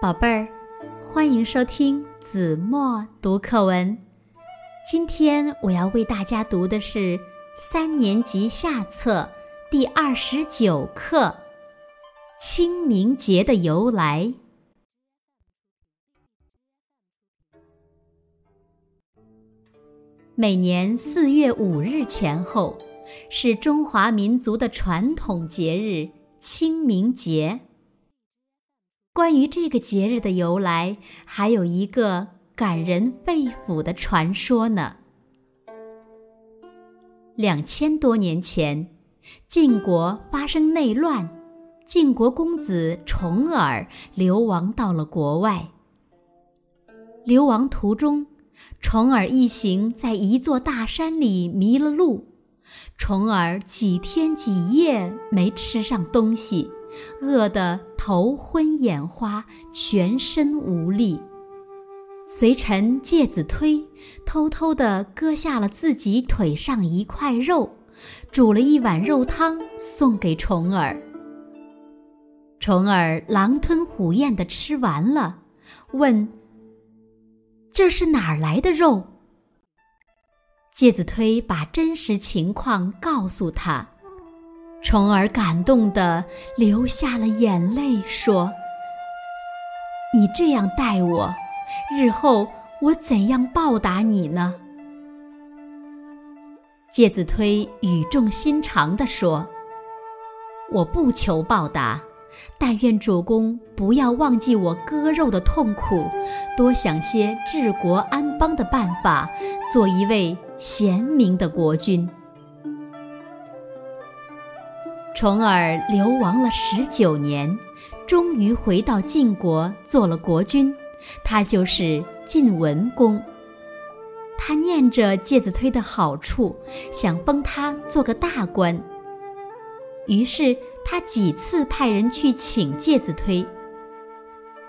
宝贝儿，欢迎收听子墨读课文。今天我要为大家读的是三年级下册第二十九课《清明节的由来》。每年四月五日前后，是中华民族的传统节日清明节。关于这个节日的由来，还有一个感人肺腑的传说呢。两千多年前，晋国发生内乱，晋国公子重耳流亡到了国外。流亡途中，重耳一行在一座大山里迷了路，重耳几天几夜没吃上东西。饿得头昏眼花，全身无力。随臣介子推偷偷地割下了自己腿上一块肉，煮了一碗肉汤送给重耳。重耳狼吞虎咽地吃完了，问：“这是哪儿来的肉？”介子推把真实情况告诉他。重耳感动的流下了眼泪，说：“你这样待我，日后我怎样报答你呢？”介子推语重心长地说：“我不求报答，但愿主公不要忘记我割肉的痛苦，多想些治国安邦的办法，做一位贤明的国君。”重耳流亡了十九年，终于回到晋国做了国君，他就是晋文公。他念着介子推的好处，想封他做个大官。于是他几次派人去请介子推，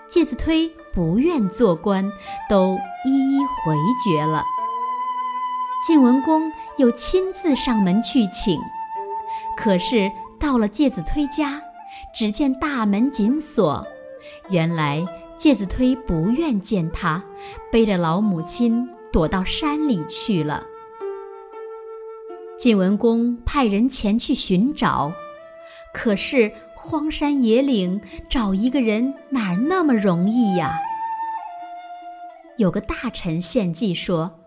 介子推不愿做官，都一一回绝了。晋文公又亲自上门去请，可是。到了介子推家，只见大门紧锁。原来介子推不愿见他，背着老母亲躲到山里去了。晋文公派人前去寻找，可是荒山野岭找一个人哪儿那么容易呀？有个大臣献计说：“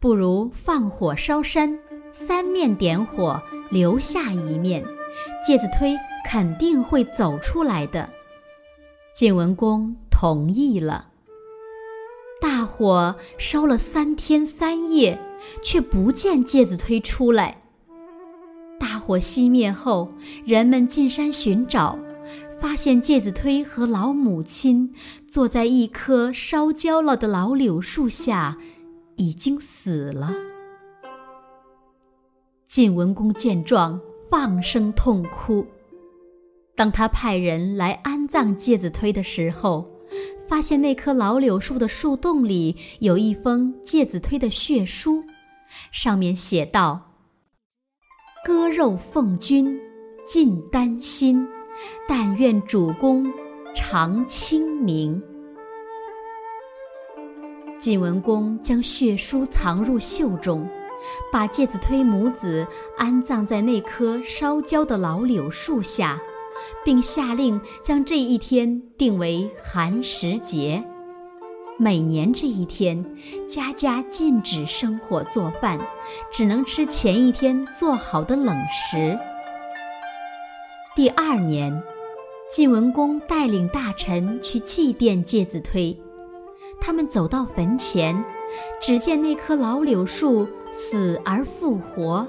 不如放火烧山，三面点火，留下一面。”介子推肯定会走出来的，晋文公同意了。大火烧了三天三夜，却不见介子推出来。大火熄灭后，人们进山寻找，发现介子推和老母亲坐在一棵烧焦了的老柳树下，已经死了。晋文公见状。放声痛哭。当他派人来安葬介子推的时候，发现那棵老柳树的树洞里有一封介子推的血书，上面写道：“割肉奉君，尽丹心，但愿主公常清明。”晋文公将血书藏入袖中。把介子推母子安葬在那棵烧焦的老柳树下，并下令将这一天定为寒食节。每年这一天，家家禁止生火做饭，只能吃前一天做好的冷食。第二年，晋文公带领大臣去祭奠介子推，他们走到坟前。只见那棵老柳树死而复活，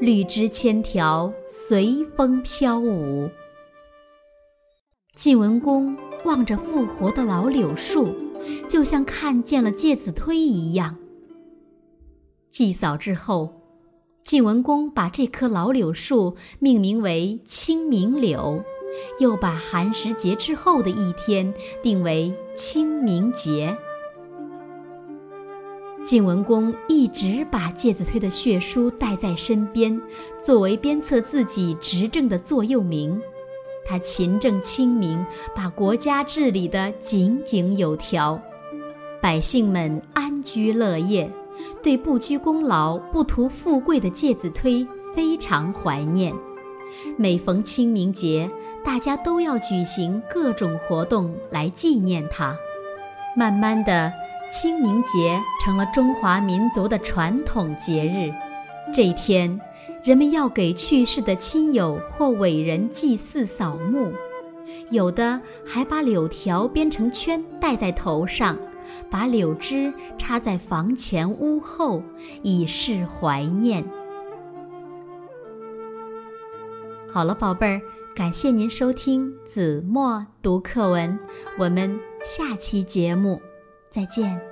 绿枝千条随风飘舞。晋文公望着复活的老柳树，就像看见了介子推一样。祭扫之后，晋文公把这棵老柳树命名为清明柳，又把寒食节之后的一天定为清明节。晋文公一直把介子推的血书带在身边，作为鞭策自己执政的座右铭。他勤政清明，把国家治理得井井有条，百姓们安居乐业。对不居功劳、不图富贵的介子推非常怀念。每逢清明节，大家都要举行各种活动来纪念他。慢慢的，清明节成了中华民族的传统节日。这一天，人们要给去世的亲友或伟人祭祀扫墓，有的还把柳条编成圈戴在头上。把柳枝插在房前屋后，以示怀念。好了，宝贝儿，感谢您收听子墨读课文，我们下期节目再见。